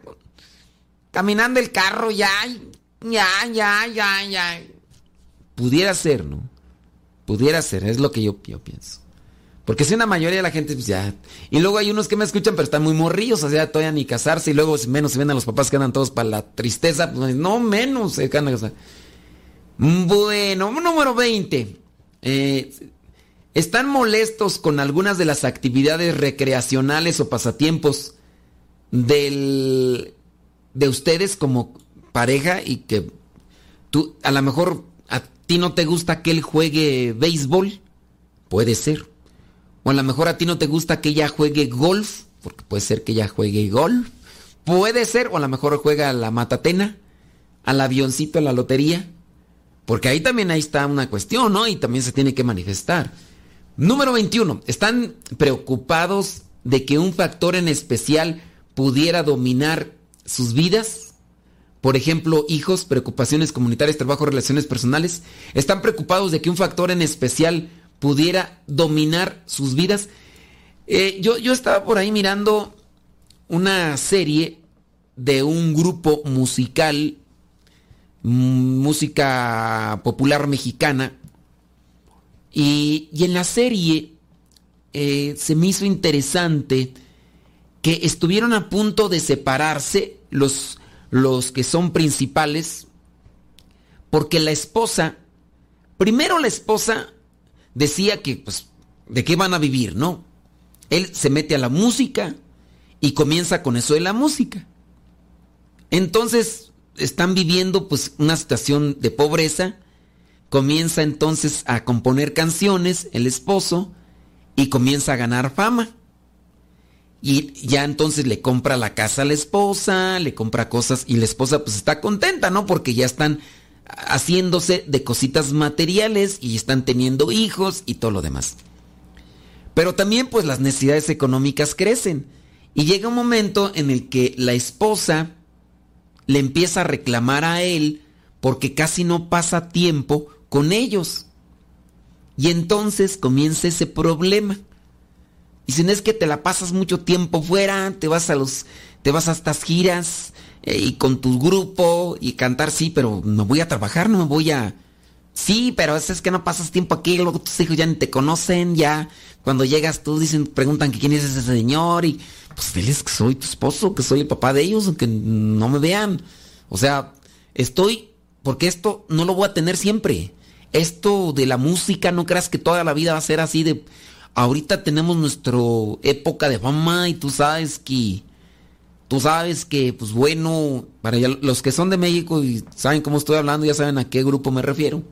caminando el carro, ya, ya, ya, ya, ya. Pudiera ser, ¿no? Pudiera ser, es lo que yo, yo pienso. Porque si una mayoría de la gente, pues ya. Y luego hay unos que me escuchan, pero están muy morrillos, o sea, todavía ni casarse. Y luego, menos se ven a los papás que andan todos para la tristeza, pues no menos se o sea. Bueno, número 20. Eh, ¿Están molestos con algunas de las actividades recreacionales o pasatiempos del, de ustedes como pareja y que tú, a lo mejor a ti no te gusta que él juegue béisbol? Puede ser. O a lo mejor a ti no te gusta que ella juegue golf, porque puede ser que ella juegue golf. Puede ser, o a lo mejor juega a la matatena, al avioncito, a la lotería. Porque ahí también ahí está una cuestión, ¿no? Y también se tiene que manifestar. Número 21. ¿Están preocupados de que un factor en especial pudiera dominar sus vidas? Por ejemplo, hijos, preocupaciones comunitarias, trabajo, relaciones personales. ¿Están preocupados de que un factor en especial pudiera dominar sus vidas? Eh, yo, yo estaba por ahí mirando una serie de un grupo musical, mm, música popular mexicana, y, y en la serie eh, se me hizo interesante que estuvieron a punto de separarse los, los que son principales, porque la esposa, primero la esposa decía que, pues, ¿de qué van a vivir, no? Él se mete a la música y comienza con eso de la música. Entonces, están viviendo, pues, una situación de pobreza. Comienza entonces a componer canciones, el esposo, y comienza a ganar fama. Y ya entonces le compra la casa a la esposa, le compra cosas y la esposa pues está contenta, ¿no? Porque ya están haciéndose de cositas materiales y están teniendo hijos y todo lo demás. Pero también pues las necesidades económicas crecen y llega un momento en el que la esposa le empieza a reclamar a él porque casi no pasa tiempo con ellos. Y entonces comienza ese problema. Dicen, es que te la pasas mucho tiempo fuera, te vas a los, te vas a estas giras eh, y con tu grupo y cantar, sí, pero no voy a trabajar, no me voy a... Sí, pero es, que no pasas tiempo aquí, luego tus hijos ya ni te conocen, ya cuando llegas tú dicen, preguntan que quién es ese señor y pues diles que soy tu esposo, que soy el papá de ellos, aunque no me vean. O sea, estoy, porque esto no lo voy a tener siempre. Esto de la música, no creas que toda la vida va a ser así de ahorita tenemos nuestra época de fama y tú sabes que tú sabes que pues bueno para los que son de México y saben cómo estoy hablando ya saben a qué grupo me refiero.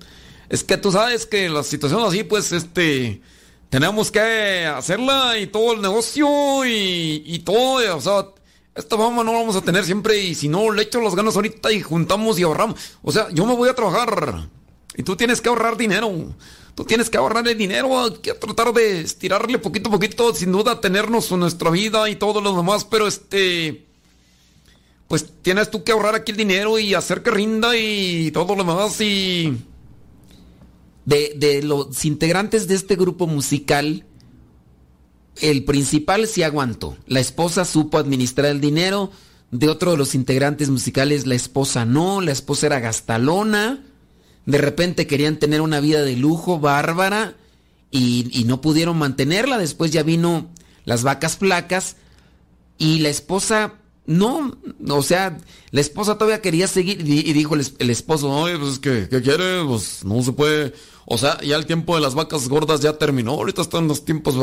Es que tú sabes que la situación así pues este tenemos que hacerla y todo el negocio y, y todo o sea esta fama no la vamos a tener siempre y si no le echo las ganas ahorita y juntamos y ahorramos. O sea yo me voy a trabajar y tú tienes que ahorrar dinero. Tú tienes que ahorrarle dinero, hay que tratar de estirarle poquito a poquito, sin duda tenernos en nuestra vida y todo lo demás, pero este pues tienes tú que ahorrar aquí el dinero y hacer que rinda y todo lo demás y de, de los integrantes de este grupo musical el principal sí aguantó. La esposa supo administrar el dinero. De otro de los integrantes musicales, la esposa no. La esposa era gastalona. De repente querían tener una vida de lujo bárbara y, no pudieron mantenerla. Después ya vino las vacas flacas y la esposa no. O sea, la esposa todavía quería seguir y, dijo el, es- el esposo, oye, pues que, ¿qué quiere? Pues no se puede. O sea, ya el tiempo de las vacas gordas ya terminó. Ahorita están los tiempos.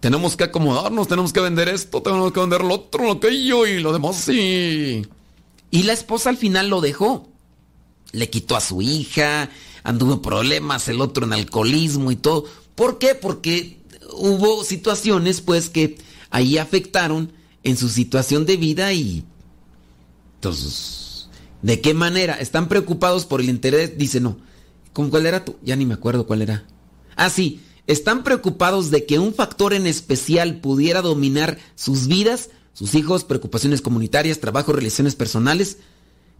Tenemos que acomodarnos, tenemos que vender esto, tenemos que vender lo otro, aquello y lo demás. Y, y la esposa al final lo dejó le quitó a su hija, anduvo problemas, el otro en alcoholismo y todo. ¿Por qué? Porque hubo situaciones pues que ahí afectaron en su situación de vida y entonces, ¿de qué manera? ¿Están preocupados por el interés? Dice, no. ¿Con cuál era tú? Ya ni me acuerdo cuál era. Ah, sí. ¿Están preocupados de que un factor en especial pudiera dominar sus vidas? Sus hijos, preocupaciones comunitarias, trabajo, relaciones personales.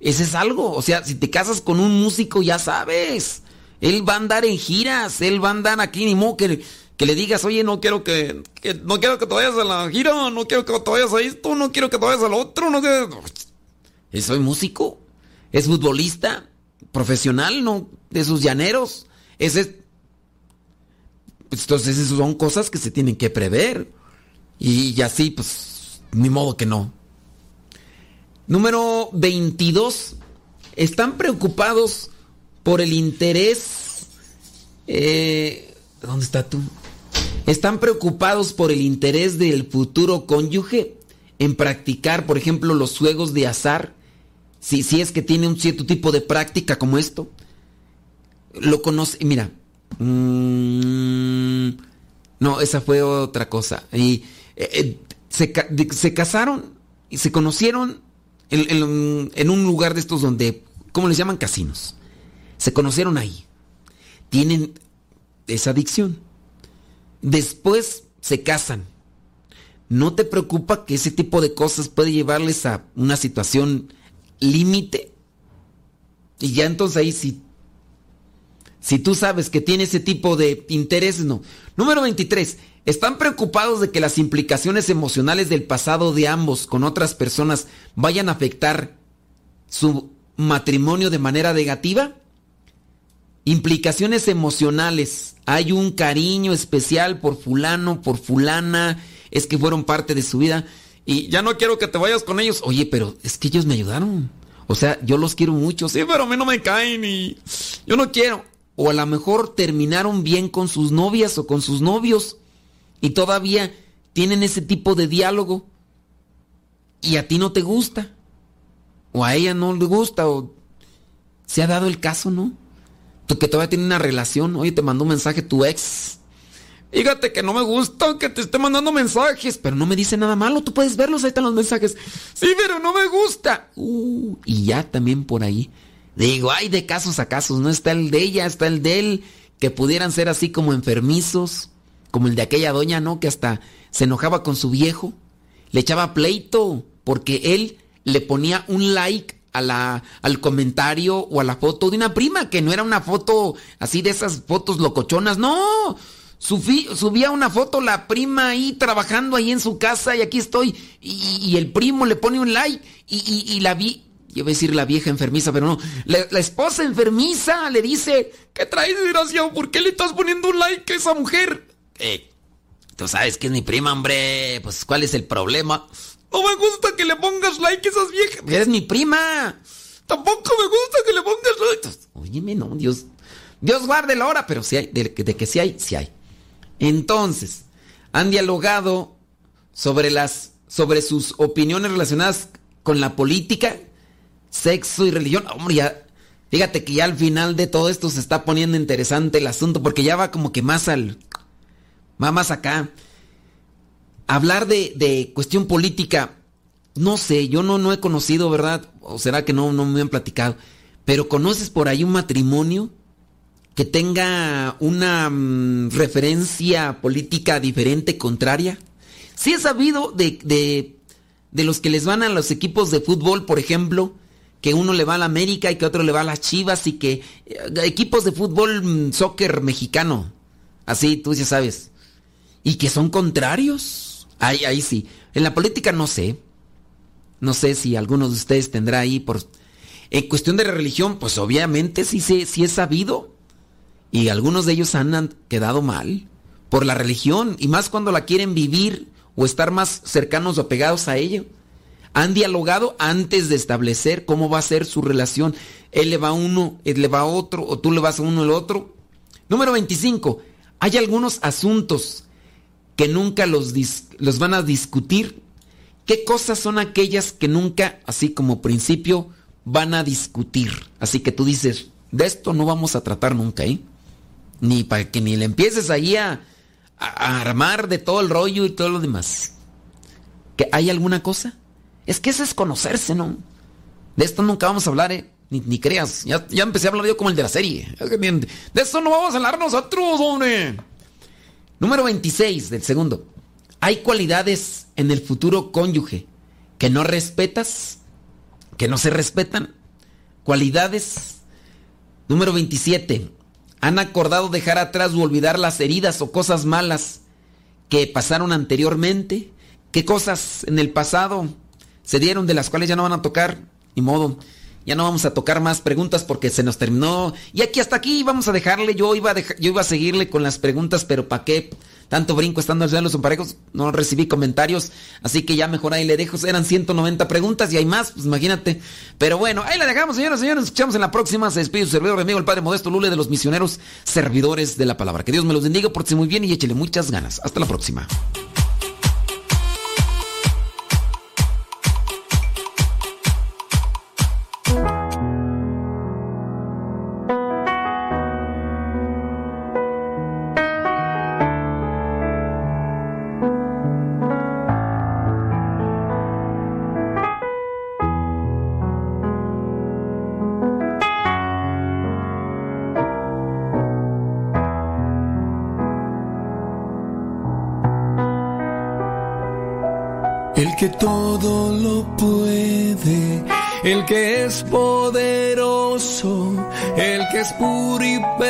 Ese es algo. O sea, si te casas con un músico, ya sabes. Él va a andar en giras, él va a andar aquí, ni modo que, que le digas, oye, no quiero que, que- no quiero que te vayas a la gira, no quiero que te vayas a esto, no quiero que te vayas al otro, no quiero... ¿Eh, ¿Soy músico? ¿Es futbolista? ¿Profesional? ¿No? ¿De sus llaneros? Ese... Pues, Entonces, esas son cosas que se tienen que prever. Y, y así, pues, ni modo que no. Número 22. Están preocupados por el interés. eh, ¿Dónde está tú? Están preocupados por el interés del futuro cónyuge en practicar, por ejemplo, los juegos de azar. Si, si es que tiene un cierto tipo de práctica como esto. Lo conoce. Mira. mm, no, esa fue otra cosa. Y, eh, eh, se, se casaron y se conocieron en, un lugar de estos donde, ¿cómo les llaman? Casinos. Se conocieron ahí. Tienen esa adicción. Después se casan. ¿No te preocupa que ese tipo de cosas puede llevarles a una situación límite? Y ya entonces ahí sí. Si tú sabes que tiene ese tipo de intereses, no. Número 23. ¿Están preocupados de que las implicaciones emocionales del pasado de ambos con otras personas vayan a afectar su matrimonio de manera negativa? Implicaciones emocionales. Hay un cariño especial por fulano, por fulana. Es que fueron parte de su vida. Y ya no quiero que te vayas con ellos. Oye, pero es que ellos me ayudaron. O sea, yo los quiero mucho, sí, pero a mí no me caen y yo no quiero. O a lo mejor terminaron bien con sus novias o con sus novios y todavía tienen ese tipo de diálogo y a ti no te gusta. O a ella no le gusta o se ha dado el caso, ¿no? Tú que todavía tiene una relación, oye, te mandó un mensaje tu ex. Fíjate que no me gusta que te esté mandando mensajes, pero no me dice nada malo, tú puedes verlos, ahí están los mensajes. Sí, pero no me gusta. Uh, y ya también por ahí. Digo, hay de casos a casos, no está el de ella, está el de él, que pudieran ser así como enfermizos, como el de aquella doña, ¿no? Que hasta se enojaba con su viejo, le echaba pleito, porque él le ponía un like a la, al comentario o a la foto de una prima, que no era una foto así de esas fotos locochonas, no. Subí- subía una foto la prima ahí trabajando ahí en su casa y aquí estoy. Y, el primo le pone un like y la vi. Yo iba a decir la vieja enfermiza, pero no. La, esposa enfermiza le dice, ¿qué traes, desgraciado? ¿Por qué le estás poniendo un like a esa mujer? Eh, tú sabes que es mi prima, hombre. Pues, ¿cuál es el problema? No me gusta que le pongas like a esas viejas. Eres mi prima. Tampoco me gusta que le pongas like. Óyeme, no, Dios. Dios guarde la hora, pero sí hay, de, de que sí hay, sí hay. Entonces, han dialogado sobre las sobre sus opiniones relacionadas con la política, sexo y religión. Hombre, ya fíjate que ya al final de todo esto se está poniendo interesante el asunto porque ya va como que más al va más acá. Hablar de, de cuestión política, no sé, yo no, no he conocido, ¿verdad? O será que no, no me han platicado. Pero conoces por ahí un matrimonio que tenga una mm, referencia política diferente, contraria. Sí he sabido de, de, de los que les van a los equipos de fútbol, por ejemplo, que uno le va a la América y que otro le va a las Chivas y que eh, equipos de fútbol, mm, soccer mexicano, así tú ya sabes, y que son contrarios. Ahí, ahí sí. En la política no sé. No sé si alguno de ustedes tendrá ahí por... En cuestión de religión, pues obviamente sí, sé, sí he sabido. Y algunos de ellos han quedado mal por la religión. Y más cuando la quieren vivir o estar más cercanos o pegados a ello. Han dialogado antes de establecer cómo va a ser su relación. Él le va a uno, él le va a otro, o tú le vas a uno al otro. Número 25. Hay algunos asuntos que nunca los, van a discutir. ¿Qué cosas son aquellas que nunca, así como principio, van a discutir? Así que tú dices, de esto no vamos a tratar nunca, ¿eh? Ni para que ni le empieces ahí a- a armar de todo el rollo y todo lo demás. ¿Que hay alguna cosa? Es que eso es conocerse, ¿no? De esto nunca vamos a hablar, ¿eh? Ni, creas. Ya, ya empecé a hablar yo como el de la serie. De eso no vamos a hablar nosotros, hombre. Número 26 del segundo. Hay cualidades en el futuro cónyuge que no respetas, que no se respetan. Cualidades. Número 27. Han acordado dejar atrás o olvidar las heridas o cosas malas que pasaron anteriormente. ¿Qué cosas en el pasado se dieron de las cuales ya no van a tocar? Ni modo. Ya no vamos a tocar más preguntas porque se nos terminó. Y aquí hasta aquí vamos a dejarle. Yo iba a, yo iba a seguirle con las preguntas, pero ¿para qué? Tanto brinco estando en los emparejos. No recibí comentarios. Así que ya mejor ahí le dejo. Eran 190 preguntas y hay más, pues imagínate. Pero bueno, ahí la dejamos, señoras y señores. Nos escuchamos en la próxima. Se despide su servidor amigo, el Padre Modesto Lule de los misioneros servidores de la palabra. Que Dios me los bendiga, pórtese muy bien y échele muchas ganas. Hasta la próxima.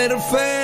Y